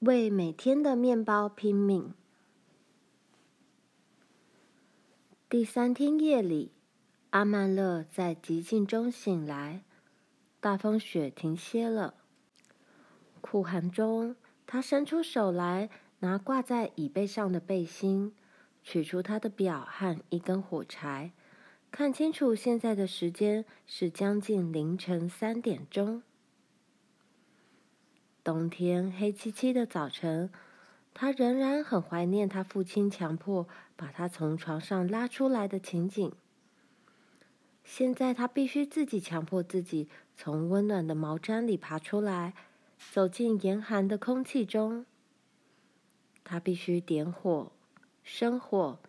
为每天的面包拼命。第三天夜里，阿曼乐在寂静中醒来，大风雪停歇了。酷寒中，他伸出手来，拿挂在椅背上的背心，取出他的表和一根火柴，看清楚现在的时间是将近凌晨三点钟。冬天黑漆漆的早晨，他仍然很怀念他父亲强迫把他从床上拉出来的情景。现在他必须自己强迫自己从温暖的毛毡里爬出来，走进严寒的空气中。他必须点火、生火，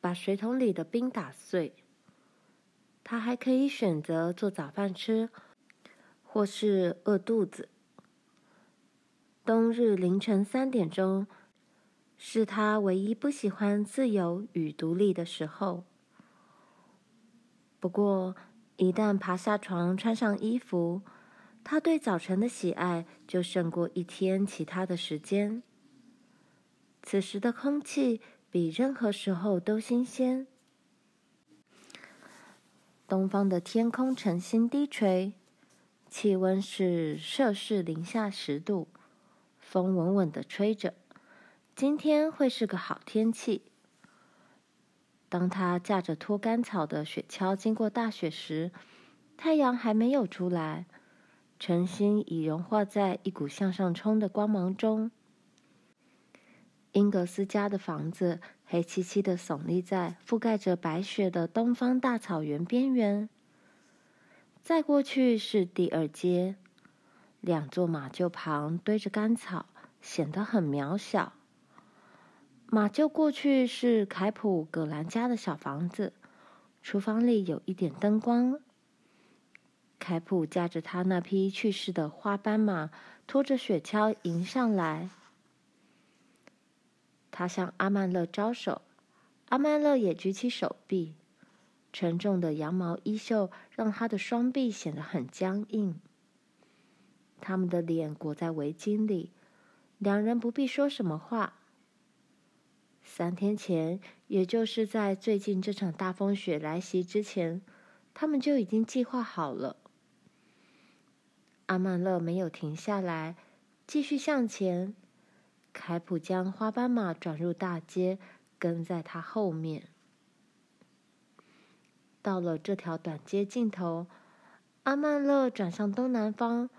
把水桶里的冰打碎。他还可以选择做早饭吃，或是饿肚子。冬日凌晨三点钟，是他唯一不喜欢自由与独立的时候。不过，一旦爬下床，穿上衣服，他对早晨的喜爱就胜过一天其他的时间。此时的空气比任何时候都新鲜。东方的天空晨星低垂，气温是摄氏零下十度。风稳稳的吹着，今天会是个好天气。当他驾着拖干草的雪橇经过大雪时，太阳还没有出来，晨星已融化在一股向上冲的光芒中。英格斯家的房子黑漆漆的耸立在覆盖着白雪的东方大草原边缘。再过去是第二街。两座马厩旁堆着干草，显得很渺小。马厩过去是凯普·葛兰家的小房子，厨房里有一点灯光。凯普驾着他那匹去世的花斑马，拖着雪橇迎上来。他向阿曼勒招手，阿曼勒也举起手臂。沉重的羊毛衣袖让他的双臂显得很僵硬。他们的脸裹在围巾里，两人不必说什么话。三天前，也就是在最近这场大风雪来袭之前，他们就已经计划好了。阿曼勒没有停下来，继续向前。凯普将花斑马转入大街，跟在他后面。到了这条短街尽头，阿曼勒转向东南方。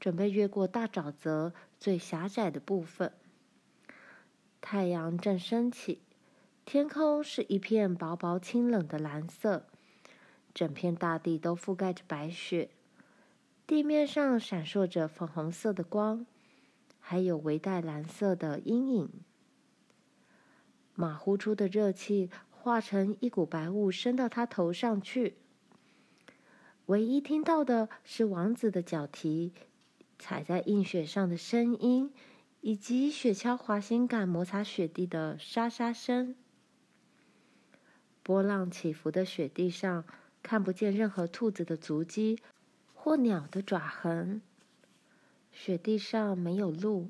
准备越过大沼泽最狭窄的部分。太阳正升起，天空是一片薄薄清冷的蓝色，整片大地都覆盖着白雪，地面上闪烁着粉红色的光，还有微带蓝色的阴影。马呼出的热气化成一股白雾，升到他头上去。唯一听到的是王子的脚蹄。踩在硬雪上的声音，以及雪橇滑行杆摩擦雪地的沙沙声。波浪起伏的雪地上，看不见任何兔子的足迹或鸟的爪痕。雪地上没有路，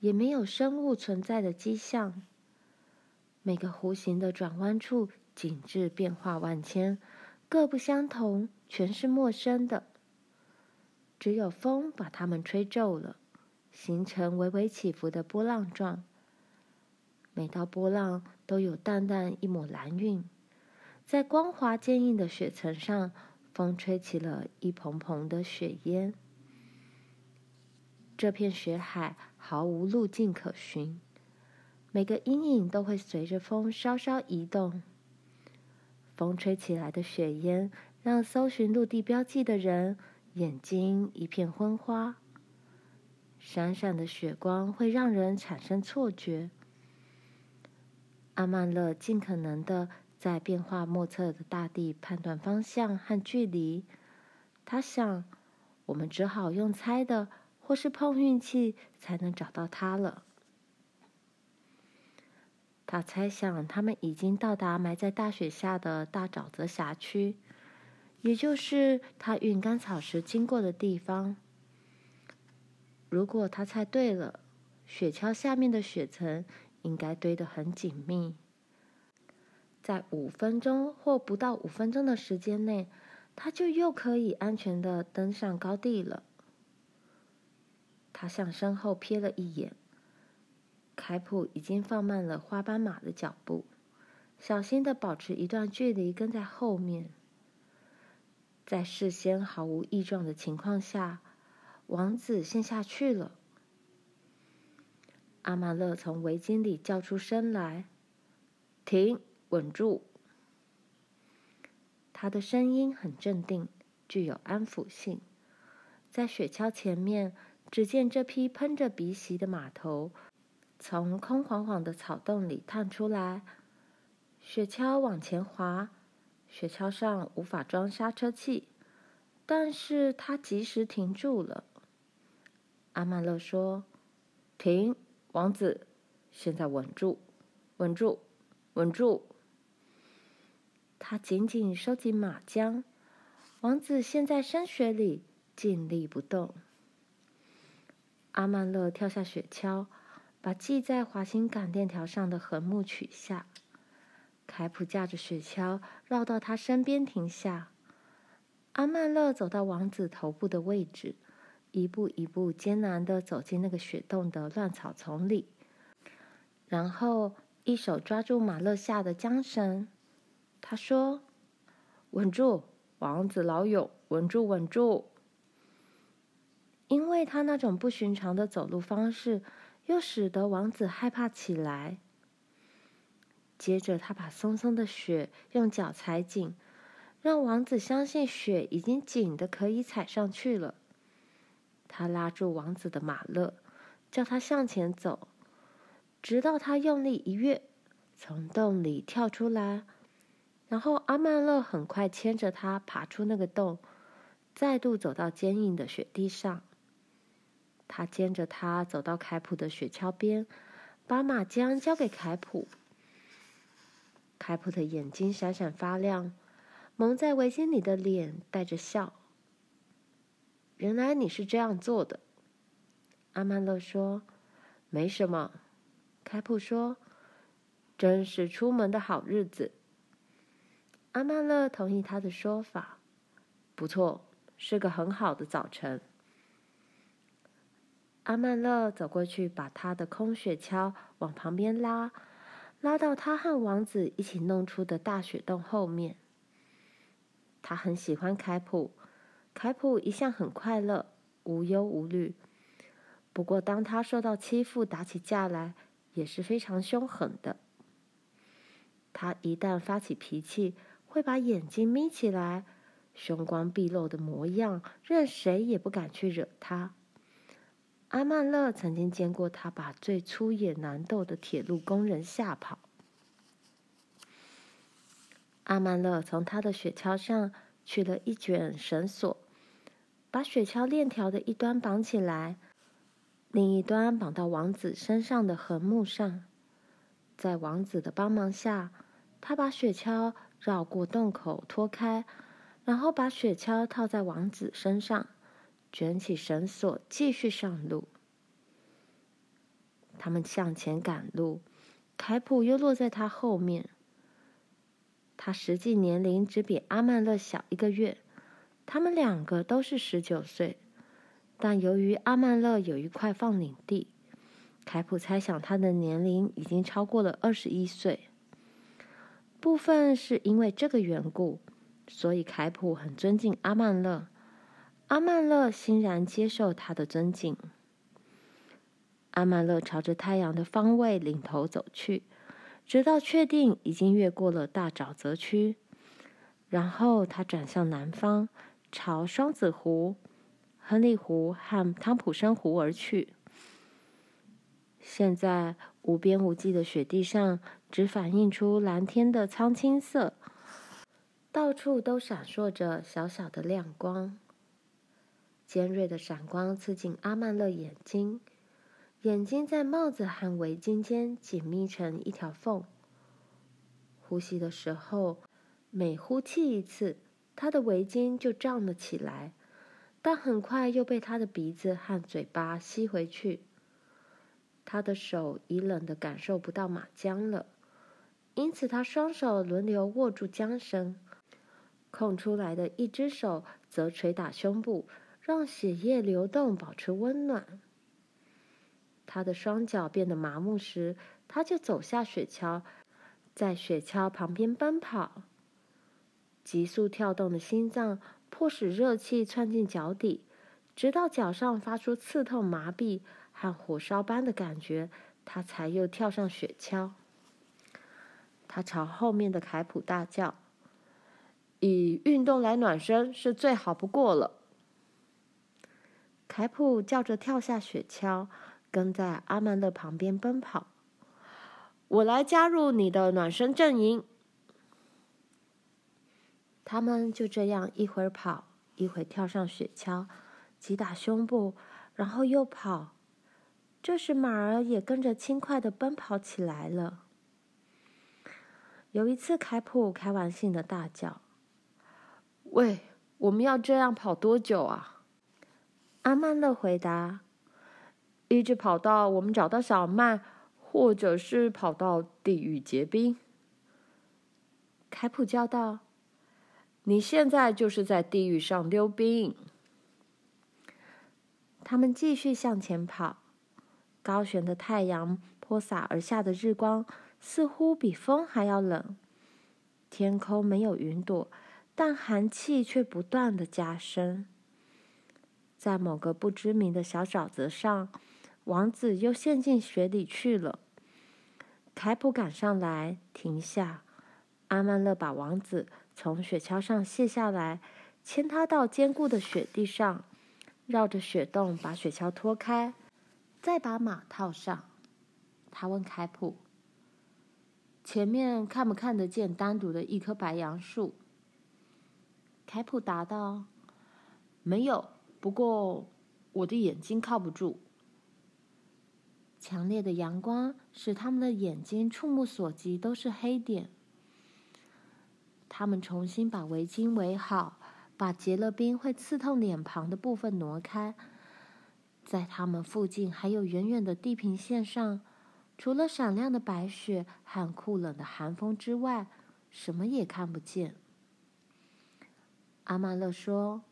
也没有生物存在的迹象。每个弧形的转弯处景致变化万千，各不相同，全是陌生的。只有风把它们吹皱了，形成微微起伏的波浪状。每道波浪都有淡淡一抹蓝晕，在光滑坚硬的雪层上，风吹起了一蓬蓬的雪烟。这片雪海毫无路径可循，每个阴影都会随着风稍稍移动。风吹起来的雪烟让搜寻陆地标记的人。眼睛一片昏花，闪闪的雪光会让人产生错觉。阿曼勒尽可能的在变化莫测的大地判断方向和距离。他想，我们只好用猜的，或是碰运气，才能找到他了。他猜想，他们已经到达埋在大雪下的大沼泽辖区。也就是他运干草时经过的地方。如果他猜对了，雪橇下面的雪层应该堆得很紧密。在五分钟或不到五分钟的时间内，他就又可以安全的登上高地了。他向身后瞥了一眼，凯普已经放慢了花斑马的脚步，小心的保持一段距离跟在后面。在事先毫无异状的情况下，王子先下去了。阿曼勒从围巾里叫出声来：“停！”稳住！他的声音很镇定，具有安抚性。在雪橇前面，只见这匹喷着鼻息的马头从空晃晃的草洞里探出来。雪橇往前滑，雪橇上无法装刹车器，但是他及时停住了。阿曼勒说：“停，王子，现在稳住，稳住，稳住。”他紧紧收紧马缰，王子陷在深雪里，静立不动。阿曼勒跳下雪橇，把系在滑行杆链条上的横木取下。凯普驾着雪橇绕到他身边停下。阿曼乐走到王子头部的位置，一步一步艰难地走进那个雪洞的乱草丛里，然后一手抓住马勒下的缰绳。他说：“稳住，王子老友，稳住，稳住。”因为他那种不寻常的走路方式，又使得王子害怕起来。接着，他把松松的雪用脚踩紧，让王子相信雪已经紧得可以踩上去了。他拉住王子的马勒，叫他向前走，直到他用力一跃，从洞里跳出来。然后阿曼勒很快牵着他爬出那个洞，再度走到坚硬的雪地上。他牵着他走到凯普的雪橇边，把马缰交给凯普。凯普的眼睛闪闪发亮，蒙在围巾里的脸带着笑。原来你是这样做的，阿曼勒说。没什么，凯普说。真是出门的好日子。阿曼勒同意他的说法。不错，是个很好的早晨。阿曼勒走过去，把他的空雪橇往旁边拉，拉到他和王子一起弄出的大雪洞后面。他很喜欢凯普，凯普一向很快乐，无忧无虑。不过，当他受到欺负、打起架来，也是非常凶狠的。他一旦发起脾气，会把眼睛眯起来，凶光毕露的模样，任谁也不敢去惹他。阿曼勒曾经见过他把最粗野难斗的铁路工人吓跑。阿曼勒从他的雪橇上取了一卷绳索，把雪橇链条的一端绑起来，另一端绑到王子身上的横木上。在王子的帮忙下，他把雪橇。绕过洞口，脱开，然后把雪橇套在王子身上，卷起绳索，继续上路。他们向前赶路，凯普又落在他后面。他实际年龄只比阿曼勒小一个月，他们两个都是十九岁，但由于阿曼勒有一块放领地，凯普猜想他的年龄已经超过了二十一岁。部分是因为这个缘故，所以凯普很尊敬阿曼勒，阿曼乐欣然接受他的尊敬。阿曼乐朝着太阳的方位领头走去，直到确定已经越过了大沼泽区，然后他转向南方，朝双子湖、亨利湖和汤普森湖而去。现在无边无际的雪地上。只反映出蓝天的苍青色，到处都闪烁着小小的亮光。尖锐的闪光刺进阿曼勒眼睛，眼睛在帽子和围巾间紧密成一条缝。呼吸的时候，每呼气一次，他的围巾就胀了起来，但很快又被他的鼻子和嘴巴吸回去。他的手已冷得感受不到马缰了，因此他双手轮流握住缰绳，空出来的一只手则捶打胸部，让血液流动，保持温暖。他的双脚变得麻木时，他就走下雪橇，在雪橇旁边奔跑。急速跳动的心脏迫使热气窜进脚底，直到脚上发出刺痛、麻痹和火烧般的感觉，他才又跳上雪橇。他朝后面的凯普大叫：“以运动来暖身是最好不过了。”凯普叫着跳下雪橇。跟在阿曼勒旁边奔跑，我来加入你的暖身阵营。他们就这样一会儿跑，一会儿跳上雪橇，击打胸部，然后又跑。这时马儿也跟着轻快的奔跑起来了。有一次，凯普开玩笑的大叫：“喂，我们要这样跑多久啊？”阿曼勒回答。一直跑到我们找到小麦，或者是跑到地狱结冰。凯普叫道：“你现在就是在地狱上溜冰。”他们继续向前跑，高悬的太阳泼洒而下的日光似乎比风还要冷。天空没有云朵，但寒气却不断的加深。在某个不知名的小沼泽上。王子又陷进雪里去了。凯普赶上来，停下。阿曼勒把王子从雪橇上卸下来，牵他到坚固的雪地上，绕着雪洞把雪橇拖开，再把马套上。他问凯普：“前面看不看得见单独的一棵白杨树？”凯普答道：“没有，不过我的眼睛靠不住。”强烈的阳光使他们的眼睛触目所及都是黑点。他们重新把围巾围好，把结了冰会刺痛脸庞的部分挪开。在他们附近还有远远的地平线上，除了闪亮的白雪和酷冷的寒风之外，什么也看不见。阿曼勒说：“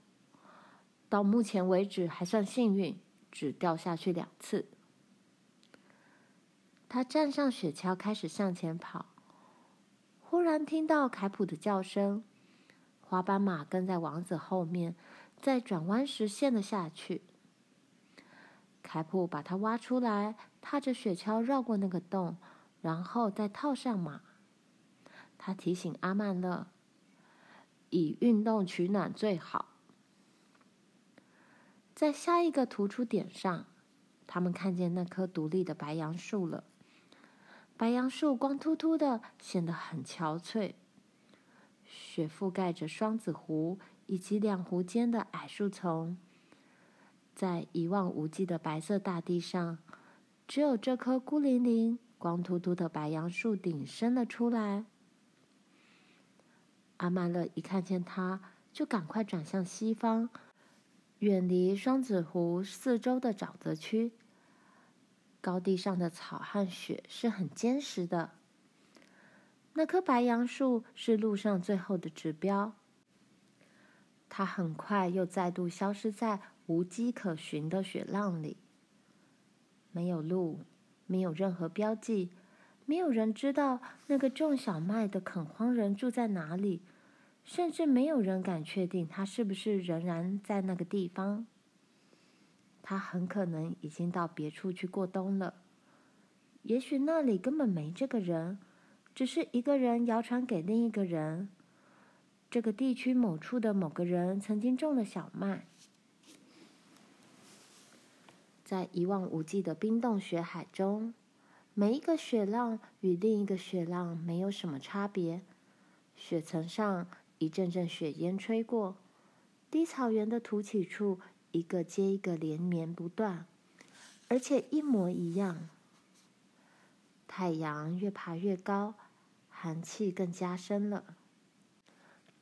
到目前为止还算幸运，只掉下去两次。”他站上雪橇，开始向前跑。忽然听到凯普的叫声，滑板马跟在王子后面，在转弯时陷了下去。凯普把他挖出来，踏着雪橇绕过那个洞，然后再套上马。他提醒阿曼勒：“以运动取暖最好。”在下一个突出点上，他们看见那棵独立的白杨树了。白杨树光秃秃的，显得很憔悴。雪覆盖着双子湖以及两湖间的矮树丛，在一望无际的白色大地上，只有这棵孤零零、光秃秃的白杨树顶伸了出来。阿曼勒一看见它，就赶快转向西方，远离双子湖四周的沼泽区。高地上的草和雪是很坚实的。那棵白杨树是路上最后的指标。它很快又再度消失在无迹可寻的雪浪里。没有路，没有任何标记，没有人知道那个种小麦的垦荒人住在哪里，甚至没有人敢确定他是不是仍然在那个地方。他很可能已经到别处去过冬了，也许那里根本没这个人，只是一个人谣传给另一个人，这个地区某处的某个人曾经种了小麦。在一望无际的冰冻雪海中，每一个雪浪与另一个雪浪没有什么差别，雪层上一阵阵雪烟吹过，低草原的凸起处。一个接一个连绵不断，而且一模一样。太阳越爬越高，寒气更加深了。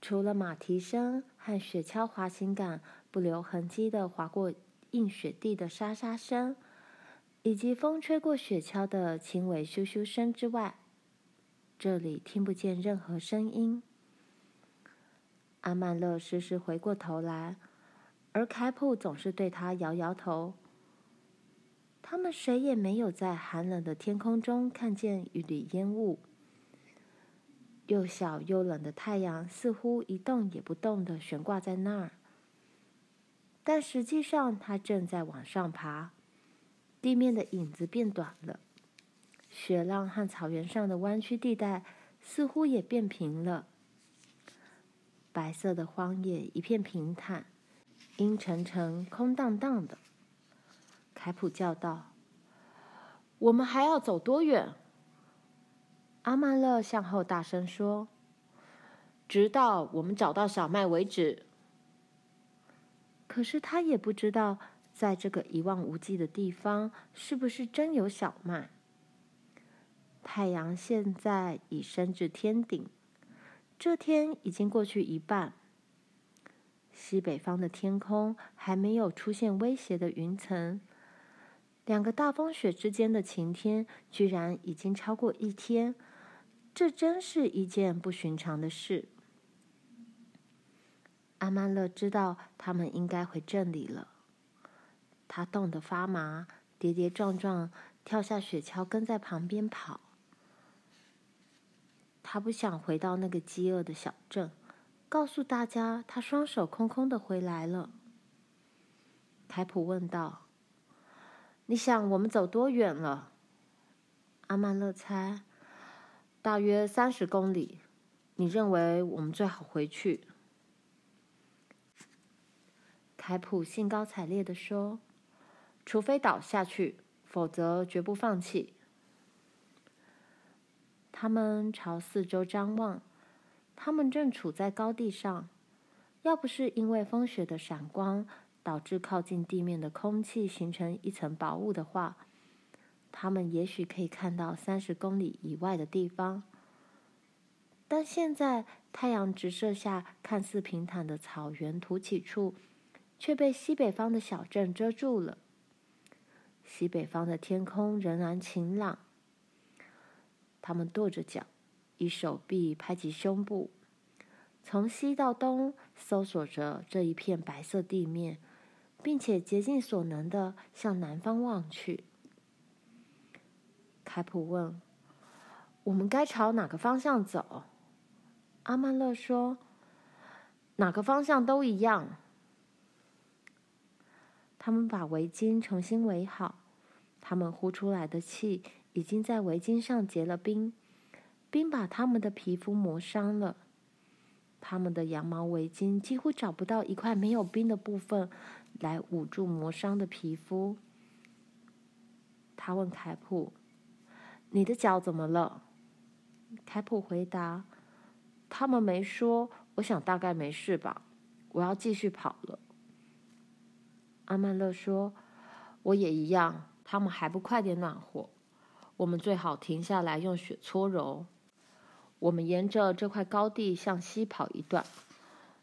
除了马蹄声和雪橇滑行杆不留痕迹的滑过硬雪地的沙沙声，以及风吹过雪橇的轻微咻咻声之外，这里听不见任何声音。阿曼勒时时回过头来，而凯普总是对他摇摇头。他们谁也没有在寒冷的天空中看见一缕烟雾。又小又冷的太阳似乎一动也不动地悬挂在那儿，但实际上它正在往上爬。地面的影子变短了，雪浪和草原上的弯曲地带似乎也变平了。白色的荒野一片平坦，阴沉沉、空荡荡的。凯普叫道：“我们还要走多远？”阿曼勒向后大声说：“直到我们找到小麦为止。”可是他也不知道。在这个一望无际的地方，是不是真有小麦？太阳现在已升至天顶，这天已经过去一半。西北方的天空还没有出现威胁的云层，两个大风雪之间的晴天居然已经超过一天，这真是一件不寻常的事。阿曼乐知道他们应该回镇里了。他冻得发麻，跌跌撞撞跳下雪橇，跟在旁边跑。他不想回到那个饥饿的小镇，告诉大家他双手空空的回来了。凯普问道：“你想我们走多远了？”阿曼乐猜：“大约三十公里。”你认为我们最好回去？凯普兴高采烈地说。除非倒下去，否则绝不放弃。他们朝四周张望，他们正处在高地上。要不是因为风雪的闪光导致靠近地面的空气形成一层薄雾的话，他们也许可以看到三十公里以外的地方。但现在太阳直射下，看似平坦的草原凸起处，却被西北方的小镇遮住了。西北方的天空仍然晴朗。他们跺着脚，以手臂拍击胸部，从西到东搜索着这一片白色地面，并且竭尽所能的向南方望去。凯普问：“我们该朝哪个方向走？”阿曼勒说：“哪个方向都一样。”他们把围巾重新围好。他们呼出来的气已经在围巾上结了冰，冰把他们的皮肤磨伤了。他们的羊毛围巾几乎找不到一块没有冰的部分来捂住磨伤的皮肤。他问凯普：“你的脚怎么了？”凯普回答：“他们没说，我想大概没事吧。我要继续跑了。”阿曼勒说：“我也一样。”他们还不快点暖和，我们最好停下来用雪搓揉。我们沿着这块高地向西跑一段，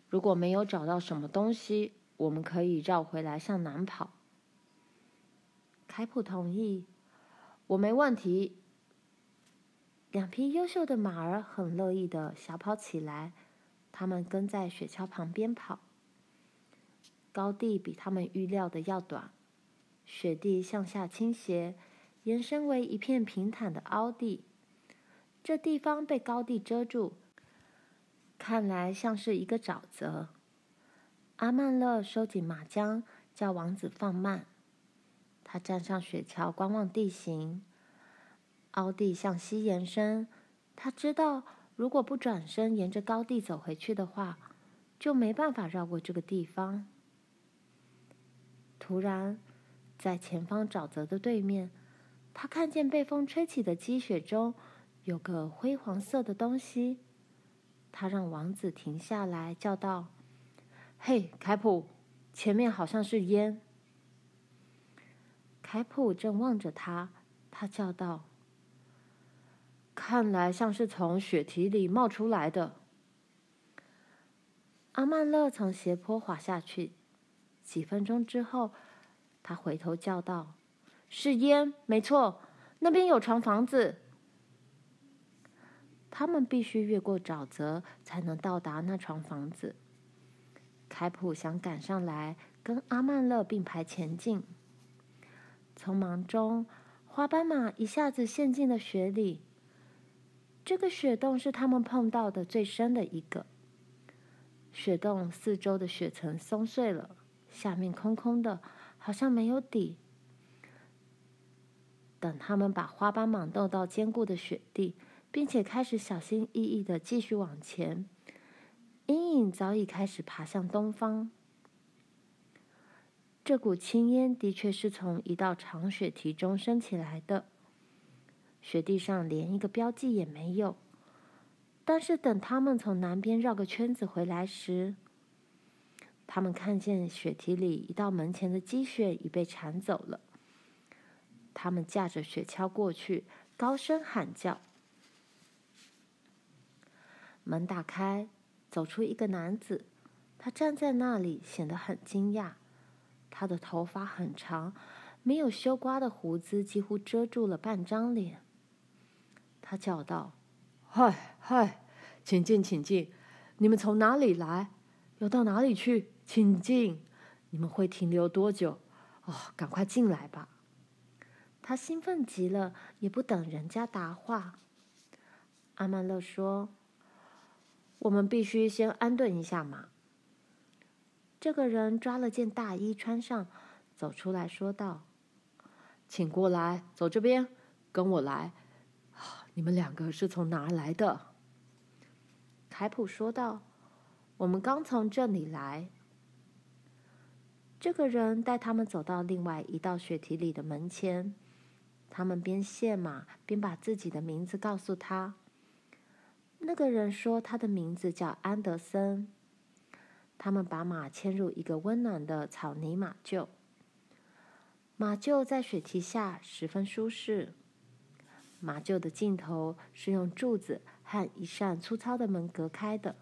如果没有找到什么东西，我们可以绕回来向南跑。凯普同意，我没问题。两匹优秀的马儿很乐意的小跑起来，他们跟在雪橇旁边跑。高地比他们预料的要短。雪地向下倾斜，延伸为一片平坦的凹地。这地方被高地遮住，看来像是一个沼泽。阿曼乐收紧马缰，叫王子放慢。他站上雪橇，观望地形。凹地向西延伸，他知道，如果不转身沿着高地走回去的话，就没办法绕过这个地方。突然，在前方沼泽的对面，他看见被风吹起的积雪中有个灰黄色的东西。他让王子停下来，叫道：“嘿，凯普，前面好像是烟。”凯普正望着他，他叫道：“看来像是从雪体里冒出来的。”阿曼勒从斜坡滑下去，几分钟之后。他回头叫道：“是烟，没错，那边有床房子。他们必须越过沼泽才能到达那床房子。凯普想赶上来，跟阿曼勒并排前进。匆忙中，花斑马一下子陷进了雪里。这个雪洞是他们碰到的最深的一个。雪洞四周的雪层松碎了，下面空空的，好像没有底。等他们把花斑马弄到坚固的雪地，并且开始小心翼翼的继续往前，阴影早已开始爬向东方。这股青烟的确是从一道长雪堤中升起来的，雪地上连一个标记也没有。但是等他们从南边绕个圈子回来时，他们看见雪堤里一道门前的积雪已被铲走了。他们驾着雪橇过去，高声喊叫。门打开，走出一个男子，他站在那里，显得很惊讶。他的头发很长，没有修刮的胡子几乎遮住了半张脸。他叫道：“嗨，嗨，请进，请进！你们从哪里来？要到哪里去？请进！你们会停留多久？哦，赶快进来吧！”他兴奋极了，也不等人家答话。阿曼勒说：“我们必须先安顿一下马。”这个人抓了件大衣穿上，走出来说道：“请过来，走这边，跟我来。你们两个是从哪儿来的？”凯普说道：“我们刚从这里来。”这个人带他们走到另外一道雪堤里的门前，他们边卸马边把自己的名字告诉他。那个人说他的名字叫安德森。他们把马牵入一个温暖的草泥马厩，马厩在雪堤下十分舒适。马厩的尽头是用柱子和一扇粗糙的门隔开的。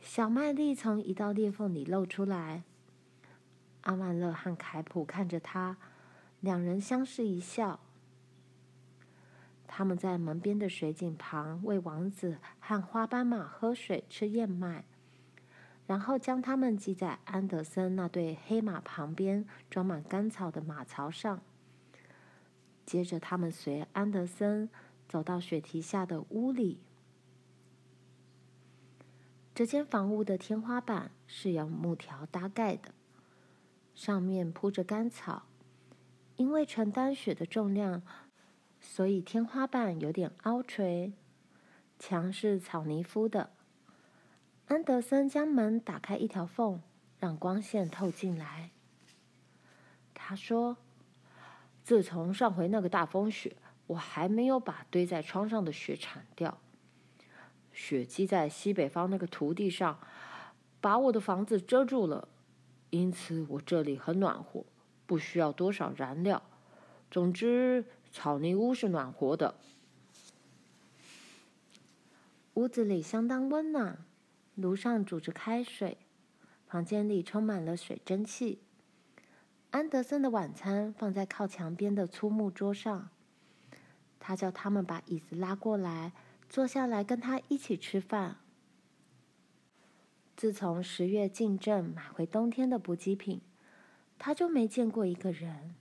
小麦粒从一道裂缝里露出来。阿曼勒和凯普看着他，两人相视一笑。他们在门边的水井旁喂王子和花斑马喝水、吃燕麦。然后将他们系在安德森那对黑马旁边装满干草的马槽上。接着，他们随安德森走到雪堤下的屋里。这间房屋的天花板是由木条搭盖的，上面铺着干草。因为承担雪的重量，所以天花板有点凹垂。墙是草泥敷的。安德森将门打开一条缝，让光线透进来。他说：“自从上回那个大风雪，我还没有把堆在窗上的雪铲掉。雪积在西北方那个土地上，把我的房子遮住了，因此我这里很暖和，不需要多少燃料。总之，草泥屋是暖和的。屋子里相当温暖。”炉上煮着开水，房间里充满了水蒸气。安德森的晚餐放在靠墙边的粗木桌上。他叫他们把椅子拉过来，坐下来跟他一起吃饭。自从十月进镇买回冬天的补给品，他就没见过一个人。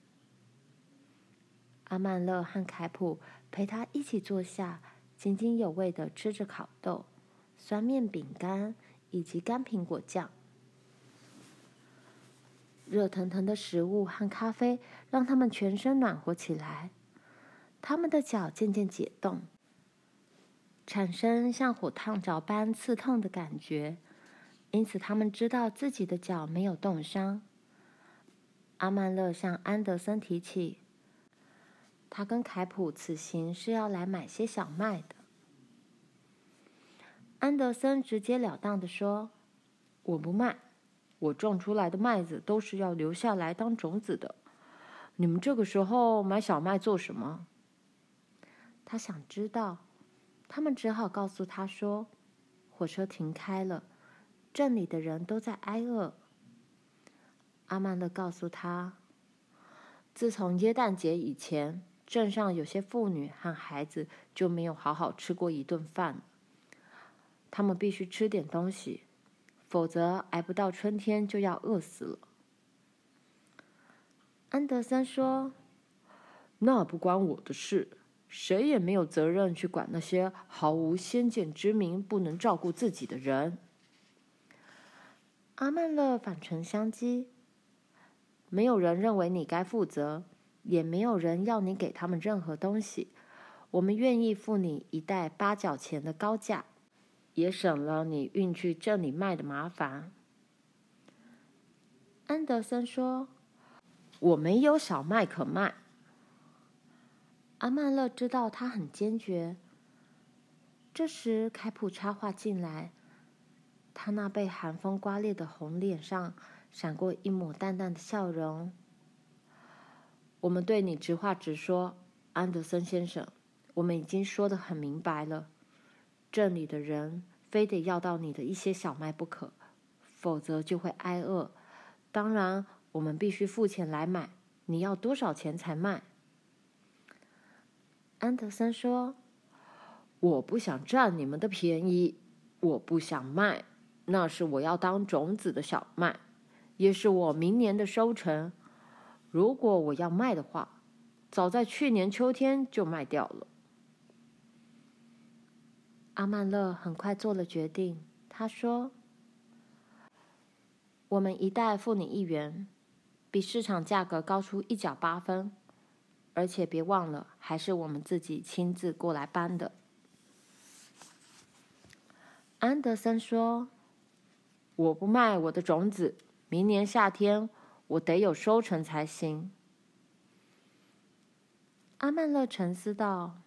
阿曼勒和凯普陪他一起坐下，津津有味地吃着烤豆。酸面饼干以及干苹果酱，热腾腾的食物和咖啡让他们全身暖和起来。他们的脚渐渐解冻，产生像火烫着般刺痛的感觉，因此他们知道自己的脚没有冻伤。阿曼勒向安德森提起，他跟凯普此行是要来买些小麦的。安德森直截了当地说：“我不卖，我种出来的麦子都是要留下来当种子的。你们这个时候买小麦做什么？”他想知道，他们只好告诉他说：“火车停开了，镇里的人都在挨饿。”阿曼勒告诉他：“自从耶诞节以前，镇上有些妇女和孩子就没有好好吃过一顿饭。他们必须吃点东西，否则挨不到春天就要饿死了。安德森说：“那不关我的事，谁也没有责任去管那些毫无先见之明、不能照顾自己的人。”阿曼勒反唇相讥：“没有人认为你该负责，也没有人要你给他们任何东西。我们愿意付你一袋八角钱的高价，也省了你运去镇里卖的麻烦。”安德森说。我没有小麦可卖。阿曼勒知道他很坚决。这时，凯普插话进来，他那被寒风刮裂的红脸上闪过一抹淡淡的笑容。我们对你直话直说，安德森先生，我们已经说得很明白了。镇里的人非得要到你的一些小麦不可，否则就会挨饿。当然。我们必须付钱来买，你要多少钱才卖？安德森说：“我不想占你们的便宜，我不想卖。那是我要当种子的小麦，也是我明年的收成。如果我要卖的话，早在去年秋天就卖掉了。”阿曼勒很快做了决定，他说：“我们一袋付你一元。”比市场价格高出一角八分，而且别忘了，还是我们自己亲自过来搬的。安德森说：“我不卖我的种子，明年夏天我得有收成才行。”阿曼勒沉思道：“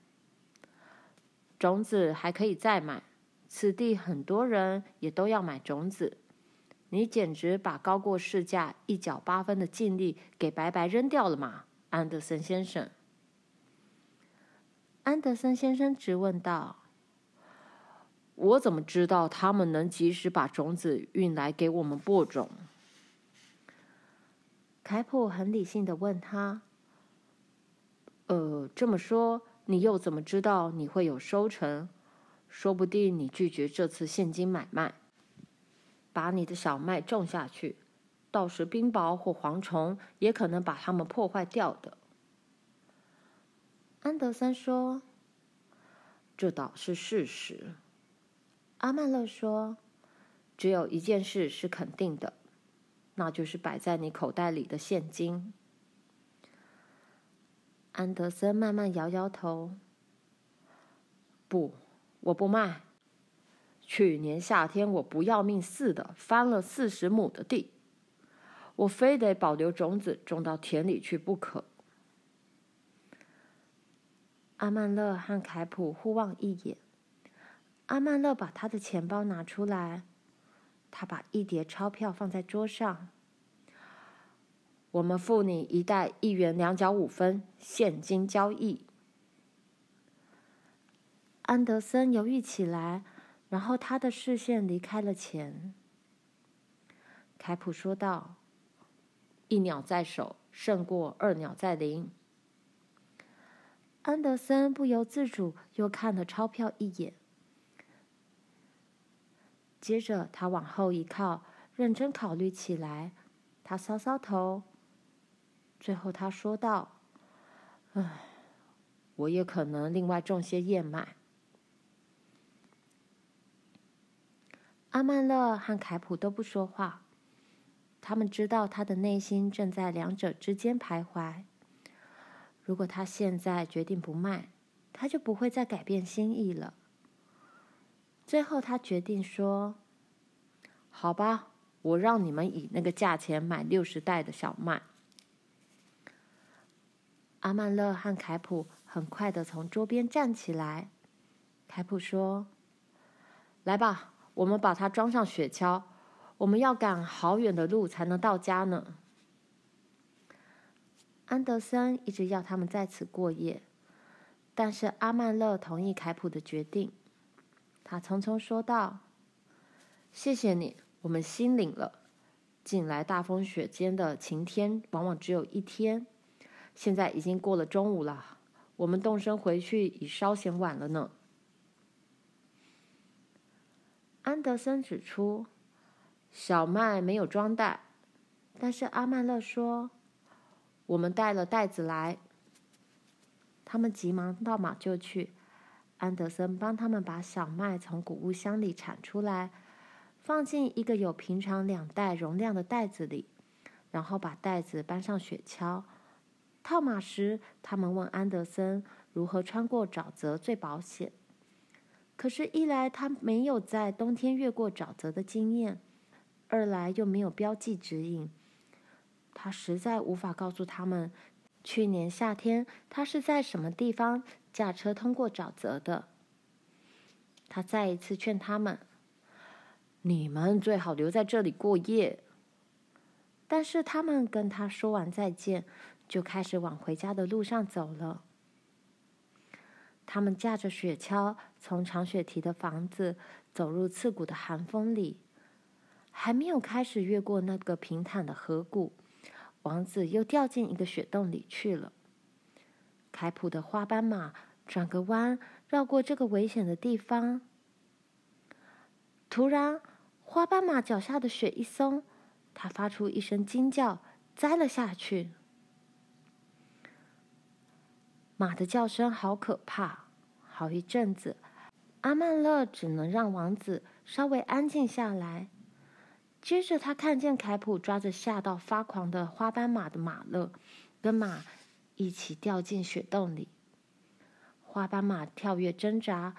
种子还可以再买，此地很多人也都要买种子。”你简直把高过市价一角八分的净利给白白扔掉了嘛，安德森先生。安德森先生质问道：“我怎么知道他们能及时把种子运来给我们播种？”凯普很理性的问他：“呃，这么说，你又怎么知道你会有收成？说不定你拒绝这次现金买卖。”把你的小麦种下去，到时冰雹或蝗虫也可能把它们破坏掉的。安德森说：“这倒是事实。”阿曼勒说：“只有一件事是肯定的，那就是摆在你口袋里的现金。”安德森慢慢摇摇头：“不，我不卖。”去年夏天，我不要命似的翻了四十亩的地，我非得保留种子种到田里去不可。阿曼勒和凯普互望一眼，阿曼勒把他的钱包拿出来，他把一叠钞票放在桌上。我们付你一袋一元两角五分现金交易。安德森犹豫起来。然后他的视线离开了钱。凯普说道：“一鸟在手，胜过二鸟在林。”安德森不由自主又看了钞票一眼，接着他往后一靠，认真考虑起来。他搔搔头，最后他说道：“唉，我也可能另外种些燕麦。”阿曼勒和凯普都不说话，他们知道他的内心正在两者之间徘徊。如果他现在决定不卖，他就不会再改变心意了。最后，他决定说：“好吧，我让你们以那个价钱买六十袋的小麦。”阿曼勒和凯普很快的从桌边站起来。凯普说：“来吧。”我们把它装上雪橇，我们要赶好远的路才能到家呢。安德森一直要他们在此过夜，但是阿曼勒同意凯普的决定。他匆匆说道：“谢谢你，我们心领了。近来大风雪间的晴天往往只有一天，现在已经过了中午了，我们动身回去已稍嫌晚了呢。安德森指出，小麦没有装袋，但是阿曼勒说，我们带了袋子来。他们急忙到马厩去，安德森帮他们把小麦从谷物箱里铲出来，放进一个有平常两袋容量的袋子里，然后把袋子搬上雪橇。套马时，他们问安德森如何穿过沼泽最保险。可是，一来他没有在冬天越过沼泽的经验，二来又没有标记指引，他实在无法告诉他们，去年夏天他是在什么地方驾车通过沼泽的。他再一次劝他们：“你们最好留在这里过夜。”但是他们跟他说完再见。就开始往回家的路上走了。他们驾着雪橇，从长雪堤的房子走入刺骨的寒风里，还没有开始越过那个平坦的河谷，王子又掉进一个雪洞里去了。凯普的花斑马转个弯，绕过这个危险的地方。突然，花斑马脚下的雪一松，它发出一声惊叫，栽了下去。马的叫声好可怕！好一阵子，阿曼勒只能让王子稍微安静下来。接着，他看见凯普抓着吓到发狂的花斑马的马勒，跟马一起掉进雪洞里。花斑马跳跃挣扎，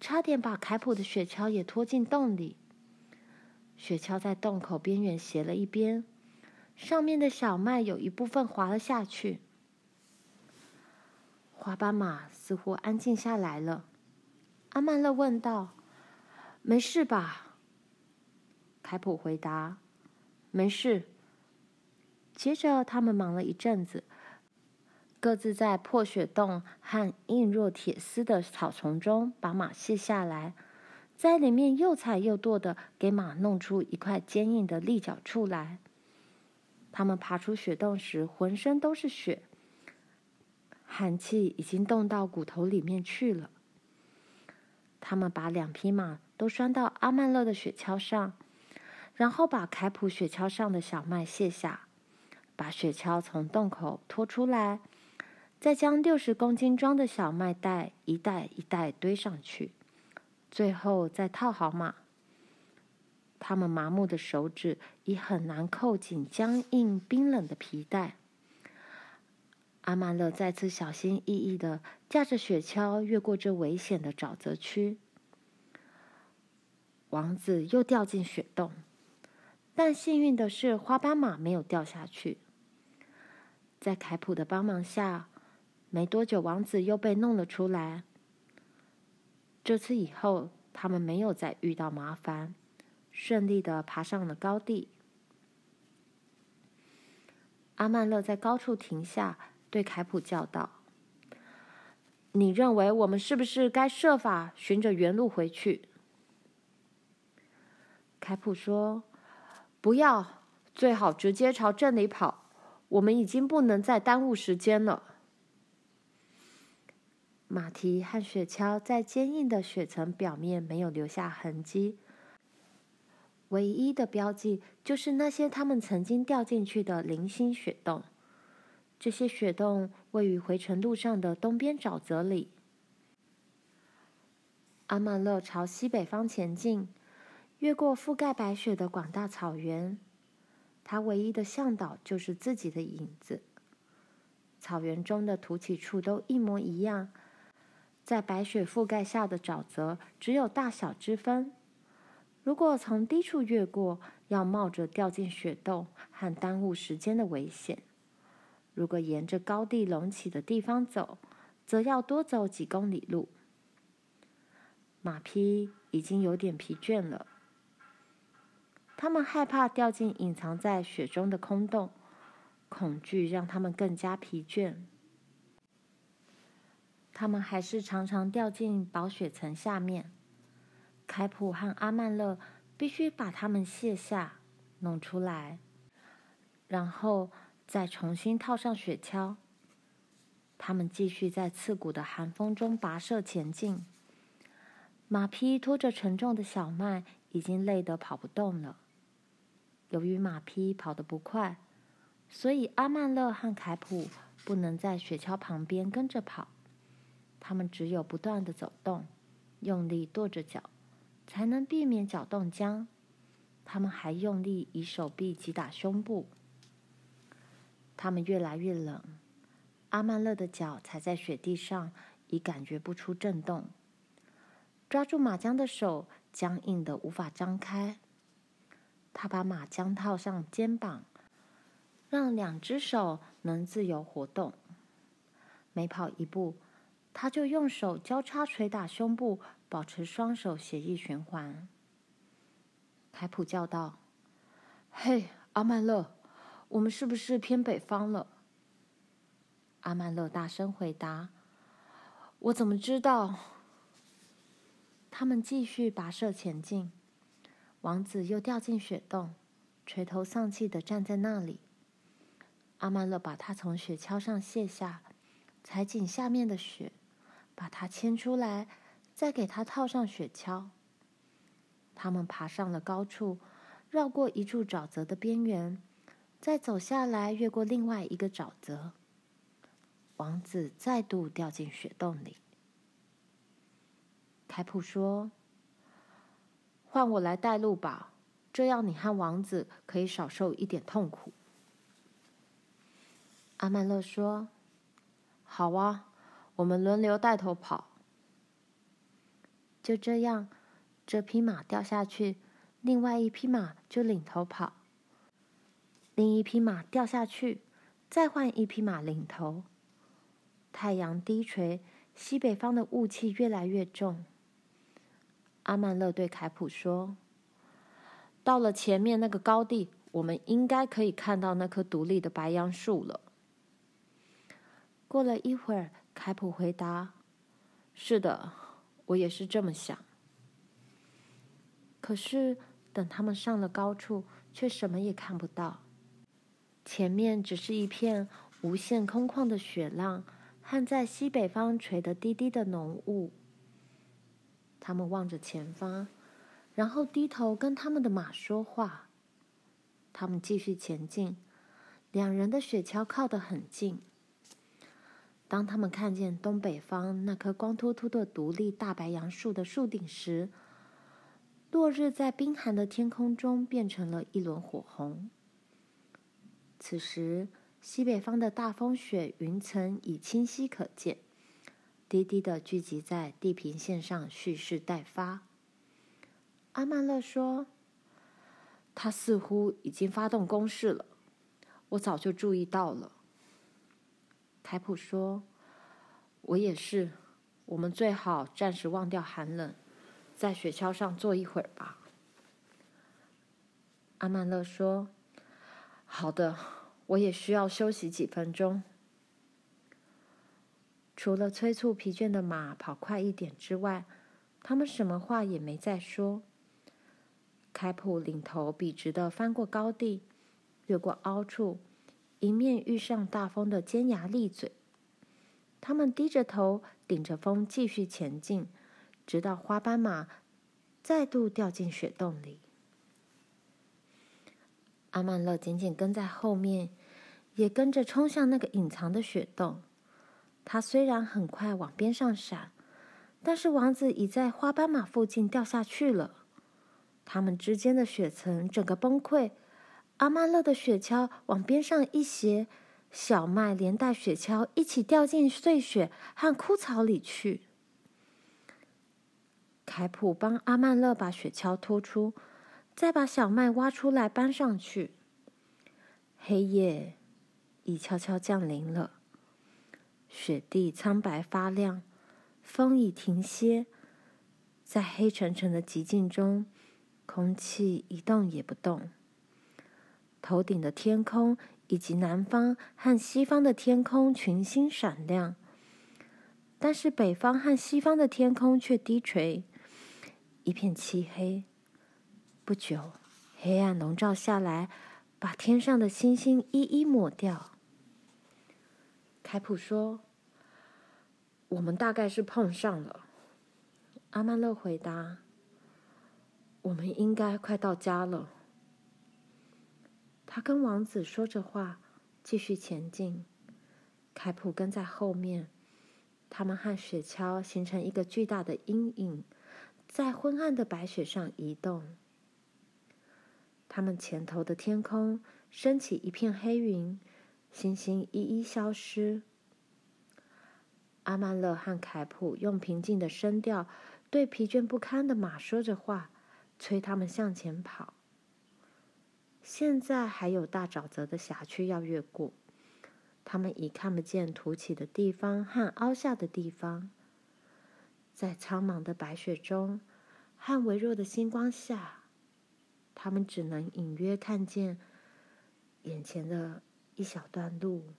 差点把凯普的雪橇也拖进洞里。雪橇在洞口边缘斜了一边，上面的小麦有一部分滑了下去。花斑马似乎安静下来了。阿曼勒问道：“没事吧？”凯普回答：“没事。”接着，他们忙了一阵子，各自在破雪洞和硬若铁丝的草丛中把马卸下来，在里面又踩又跺的给马弄出一块坚硬的立脚处来。他们爬出雪洞时，浑身都是雪。寒气已经冻到骨头里面去了。他们把两匹马都拴到阿曼勒的雪橇上，然后把凯普雪橇上的小麦卸下，把雪橇从洞口拖出来，再将六十公斤装的小麦袋一袋一袋堆上去，最后再套好马。他们麻木的手指已很难扣紧僵硬冰冷的皮带。阿曼勒再次小心翼翼地驾着雪橇越过这危险的沼泽区。王子又掉进雪洞，但幸运的是，花斑马没有掉下去。在凯普的帮忙下，没多久，王子又被弄了出来。这次以后，他们没有再遇到麻烦，顺利的爬上了高地。阿曼勒在高处停下。对凯普叫道：“你认为我们是不是该设法循着原路回去？”凯普说：“不要，最好直接朝镇里跑。我们已经不能再耽误时间了。”马蹄和雪橇在坚硬的雪层表面没有留下痕迹，唯一的标记就是那些他们曾经掉进去的零星雪洞。这些雪洞位于回程路上的东边沼泽里。阿曼勒朝西北方前进，越过覆盖白雪的广大草原。他唯一的向导就是自己的影子。草原中的凸起处都一模一样，在白雪覆盖下的沼泽只有大小之分。如果从低处越过，要冒着掉进雪洞和耽误时间的危险。如果沿着高地隆起的地方走，则要多走几公里路。马匹已经有点疲倦了，他们害怕掉进隐藏在雪中的空洞，恐惧让他们更加疲倦。他们还是常常掉进薄雪层下面。凯普和阿曼勒必须把他们卸下，弄出来，然后。再重新套上雪橇，他们继续在刺骨的寒风中跋涉前进。马匹拖着沉重的小麦，已经累得跑不动了。由于马匹跑得不快，所以阿曼勒和凯普不能在雪橇旁边跟着跑。他们只有不断地走动，用力跺着脚，才能避免脚冻僵。他们还用力以手臂击打胸部。他们越来越冷，阿曼勒的脚踩在雪地上，已感觉不出震动。抓住马缰的手僵硬得无法张开。他把马缰套上肩膀，让两只手能自由活动。每跑一步，他就用手交叉捶打胸部，保持双手血液循环。凯普叫道：“嘿，阿曼勒，我们是不是偏北方了？”阿曼勒大声回答：“我怎么知道？”他们继续跋涉前进，王子又掉进雪洞，垂头丧气地站在那里。阿曼勒把他从雪橇上卸下，踩紧下面的雪，把他牵出来，再给他套上雪橇。他们爬上了高处，绕过一处沼泽的边缘，再走下来，越过另外一个沼泽。王子再度掉进雪洞里。凯普说：“换我来带路吧，这样你和王子可以少受一点痛苦。”阿曼勒说：“好啊，我们轮流带头跑。”就这样，这匹马掉下去，另外一匹马就领头跑；另一匹马掉下去，再换一匹马领头。太阳低垂，西北方的雾气越来越重。阿曼勒对凯普说：“到了前面那个高地，我们应该可以看到那棵独立的白杨树了。”过了一会儿，凯普回答：“是的，我也是这么想。”可是等他们上了高处，却什么也看不到。前面只是一片无限空旷的雪浪，和在西北方垂得低低的浓雾。他们望着前方，然后低头跟他们的马说话。他们继续前进，两人的雪橇靠得很近。当他们看见东北方那棵光秃秃的独立大白杨树的树顶时，落日在冰寒的天空中变成了一轮火红。此时，西北方的大风雪云层已清晰可见。低低的聚集在地平线上，蓄势待发。阿曼勒说：“他似乎已经发动攻势了，我早就注意到了。”凯普说：“我也是，我们最好暂时忘掉寒冷，在雪橇上坐一会儿吧。”阿曼勒说：“好的，我也需要休息几分钟。”除了催促疲倦的马跑快一点之外，他们什么话也没再说。凯普领头笔直地翻过高地，越过凹处，迎面遇上大风的尖牙利嘴。他们低着头，顶着风继续前进，直到花斑马再度掉进雪洞里。阿曼勒紧紧跟在后面，也跟着冲向那个隐藏的雪洞。他虽然很快往边上闪，但是王子已在花斑马附近掉下去了。他们之间的雪层整个崩溃，阿曼勒的雪橇往边上一斜，小麦连带雪橇一起掉进碎雪和枯草里去。凯普帮阿曼勒把雪橇拖出，再把小麦挖出来搬上去。黑夜已悄悄降临了。雪地苍白发亮，风已停歇，在黑沉沉的寂静中，空气一动也不动。头顶的天空以及南方和西方的天空群星闪亮，但是北方和西方的天空却低垂，一片漆黑。不久，黑暗笼罩下来，把天上的星星一一抹掉。凯普说：“我们大概是碰上了。阿曼勒回答：“我们应该快到家了。”他跟王子说着话，继续前进。凯普跟在后面，他们和雪橇形成一个巨大的阴影，在昏暗的白雪上移动。他们前头的天空升起一片黑云，星星一一消失。阿曼勒和凯普用平静的声调对疲倦不堪的马说着话，催他们向前跑。现在还有大沼泽的辖区要越过。他们已看不见凸起的地方和凹下的地方，在苍茫的白雪中和微弱的星光下，他们只能隐约看见眼前的一小段路。